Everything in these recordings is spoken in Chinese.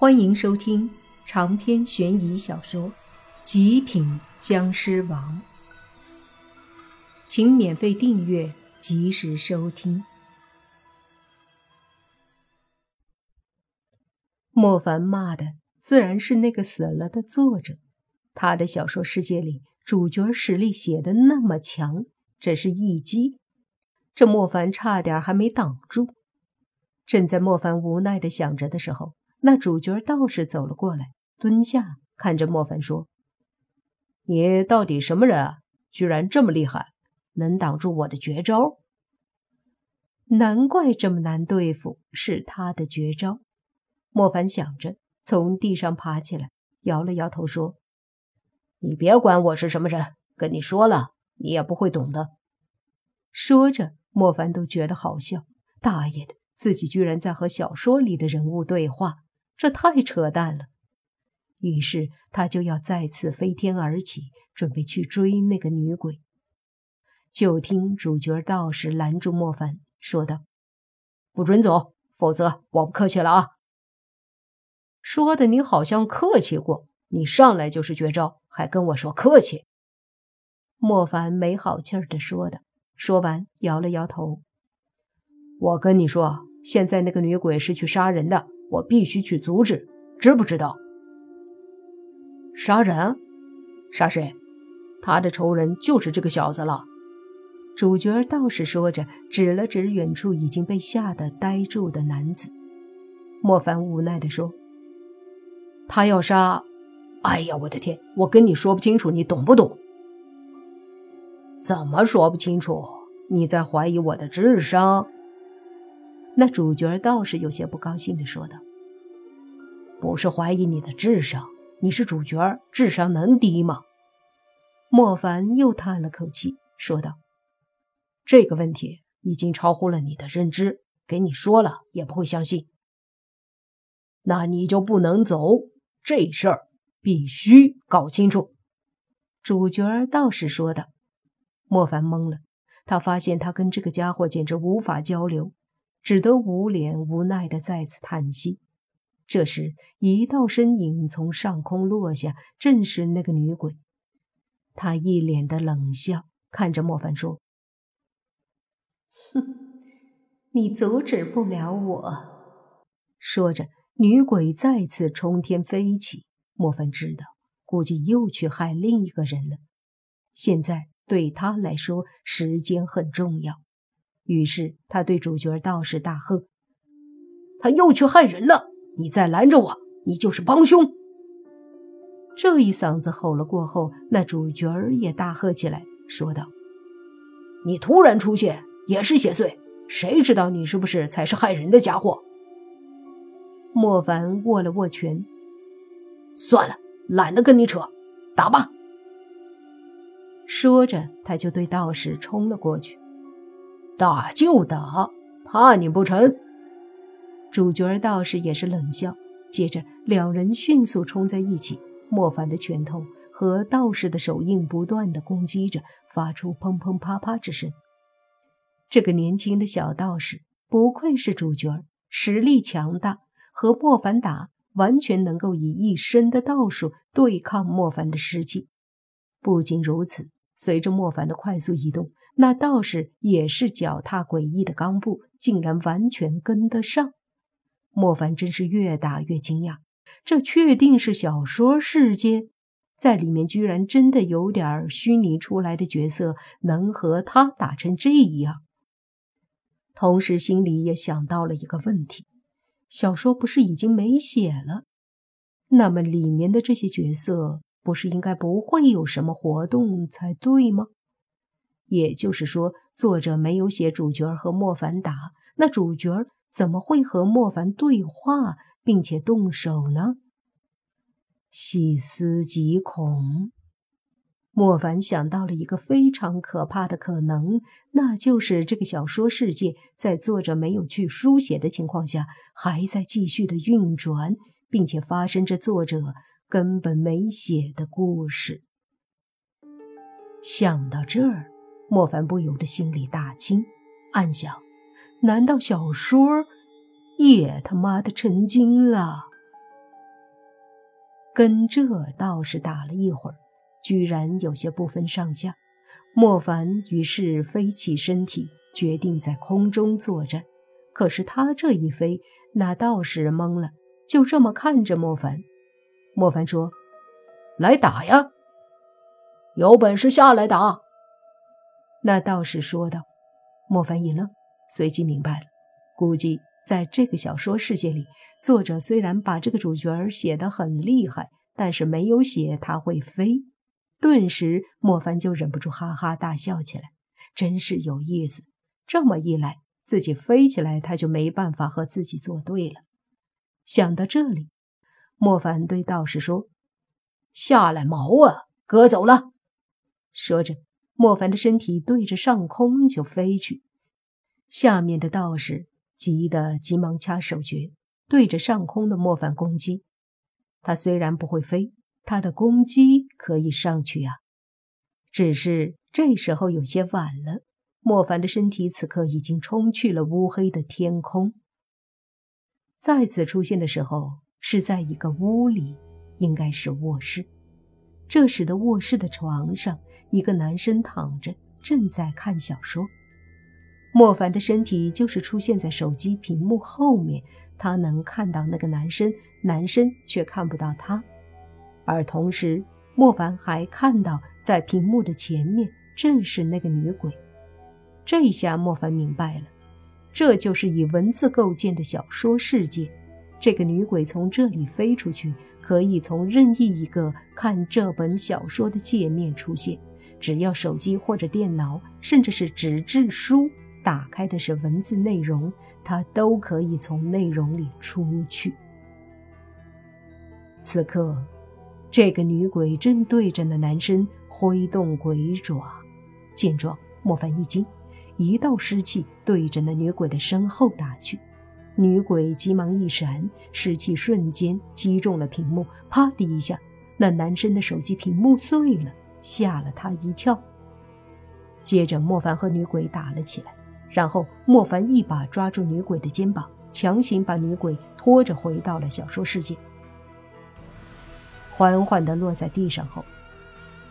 欢迎收听长篇悬疑小说《极品僵尸王》，请免费订阅，及时收听。莫凡骂的自然是那个死了的作者，他的小说世界里主角实力写的那么强，这是一击，这莫凡差点还没挡住。正在莫凡无奈的想着的时候。那主角道士走了过来，蹲下看着莫凡说：“你到底什么人啊？居然这么厉害，能挡住我的绝招？难怪这么难对付，是他的绝招。”莫凡想着，从地上爬起来，摇了摇头说：“你别管我是什么人，跟你说了，你也不会懂的。”说着，莫凡都觉得好笑。大爷的，自己居然在和小说里的人物对话。这太扯淡了，于是他就要再次飞天而起，准备去追那个女鬼。就听主角道士拦住莫凡，说道：“不准走，否则我不客气了啊！”说的你好像客气过，你上来就是绝招，还跟我说客气。莫凡没好气儿的说的，说完摇了摇头：“我跟你说，现在那个女鬼是去杀人的。”我必须去阻止，知不知道？杀人？杀谁？他的仇人就是这个小子了。主角道士说着，指了指远处已经被吓得呆住的男子。莫凡无奈地说：“他要杀……哎呀，我的天！我跟你说不清楚，你懂不懂？怎么说不清楚？你在怀疑我的智商？”那主角倒是有些不高兴地说道：“不是怀疑你的智商，你是主角，智商能低吗？”莫凡又叹了口气，说道：“这个问题已经超乎了你的认知，给你说了也不会相信。那你就不能走，这事儿必须搞清楚。”主角倒是说道。莫凡懵了，他发现他跟这个家伙简直无法交流。只得捂脸无奈的再次叹息。这时，一道身影从上空落下，正是那个女鬼。她一脸的冷笑，看着莫凡说：“哼，你阻止不了我。”说着，女鬼再次冲天飞起。莫凡知道，估计又去害另一个人了。现在对他来说，时间很重要。于是他对主角道士大喝：“他又去害人了！你再拦着我，你就是帮凶！”这一嗓子吼了过后，那主角也大喝起来，说道：“你突然出现也是邪祟，谁知道你是不是才是害人的家伙？”莫凡握了握拳：“算了，懒得跟你扯，打吧。”说着，他就对道士冲了过去。打就打，怕你不成？主角道士也是冷笑，接着两人迅速冲在一起。莫凡的拳头和道士的手印不断的攻击着，发出砰砰啪啪之声。这个年轻的小道士不愧是主角，实力强大，和莫凡打完全能够以一身的道术对抗莫凡的尸气。不仅如此，随着莫凡的快速移动。那道士也是脚踏诡异的钢步，竟然完全跟得上。莫凡真是越打越惊讶，这确定是小说世界，在里面居然真的有点虚拟出来的角色能和他打成这样。同时心里也想到了一个问题：小说不是已经没写了？那么里面的这些角色不是应该不会有什么活动才对吗？也就是说，作者没有写主角和莫凡打，那主角怎么会和莫凡对话并且动手呢？细思极恐，莫凡想到了一个非常可怕的可能，那就是这个小说世界在作者没有去书写的情况下，还在继续的运转，并且发生着作者根本没写的故事。想到这儿。莫凡不由得心里大惊，暗想：难道小说也他妈的成精了？跟这道士打了一会儿，居然有些不分上下。莫凡于是飞起身体，决定在空中作战。可是他这一飞，那道士懵了，就这么看着莫凡。莫凡说：“来打呀，有本事下来打。”那道士说道。莫凡一愣，随即明白了，估计在这个小说世界里，作者虽然把这个主角写得很厉害，但是没有写他会飞。顿时，莫凡就忍不住哈哈大笑起来，真是有意思。这么一来，自己飞起来，他就没办法和自己作对了。想到这里，莫凡对道士说：“下来毛啊，哥走了。”说着。莫凡的身体对着上空就飞去，下面的道士急得急忙掐手诀，对着上空的莫凡攻击。他虽然不会飞，他的攻击可以上去啊。只是这时候有些晚了，莫凡的身体此刻已经冲去了乌黑的天空。再次出现的时候是在一个屋里，应该是卧室。这时的卧室的床上，一个男生躺着，正在看小说。莫凡的身体就是出现在手机屏幕后面，他能看到那个男生，男生却看不到他。而同时，莫凡还看到在屏幕的前面正是那个女鬼。这下莫凡明白了，这就是以文字构建的小说世界。这个女鬼从这里飞出去，可以从任意一个看这本小说的界面出现。只要手机或者电脑，甚至是纸质书，打开的是文字内容，它都可以从内容里出去。此刻，这个女鬼正对着那男生挥动鬼爪。见状，莫凡一惊，一道湿气对着那女鬼的身后打去。女鬼急忙一闪，湿气瞬间击中了屏幕，啪的一下，那男生的手机屏幕碎了，吓了他一跳。接着，莫凡和女鬼打了起来，然后莫凡一把抓住女鬼的肩膀，强行把女鬼拖着回到了小说世界。缓缓地落在地上后，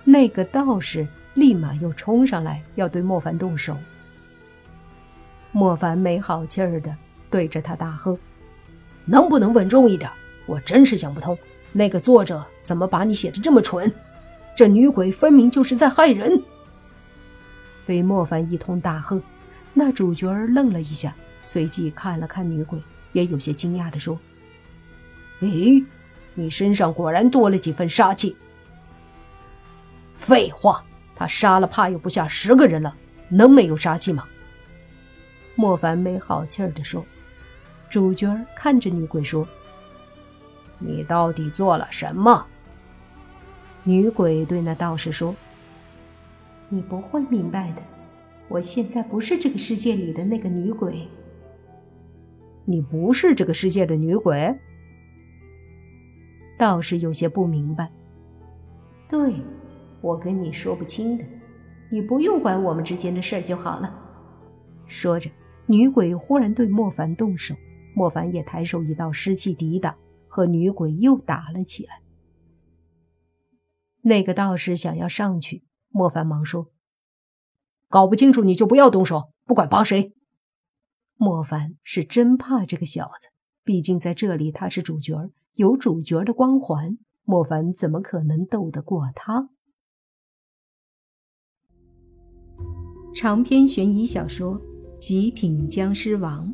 那个道士立马又冲上来要对莫凡动手。莫凡没好气儿的。对着他大喝：“能不能稳重一点？我真是想不通，那个作者怎么把你写的这么蠢？这女鬼分明就是在害人！”被莫凡一通大喝，那主角愣了一下，随即看了看女鬼，也有些惊讶的说：“咦，你身上果然多了几分杀气。”“废话，他杀了怕又不下十个人了，能没有杀气吗？”莫凡没好气儿的说。主角看着女鬼说：“你到底做了什么？”女鬼对那道士说：“你不会明白的，我现在不是这个世界里的那个女鬼。”你不是这个世界的女鬼？道士有些不明白。对，我跟你说不清的，你不用管我们之间的事儿就好了。说着，女鬼忽然对莫凡动手。莫凡也抬手一道湿气抵挡，和女鬼又打了起来。那个道士想要上去，莫凡忙说：“搞不清楚你就不要动手，不管帮谁。”莫凡是真怕这个小子，毕竟在这里他是主角，有主角的光环，莫凡怎么可能斗得过他？长篇悬疑小说《极品僵尸王》。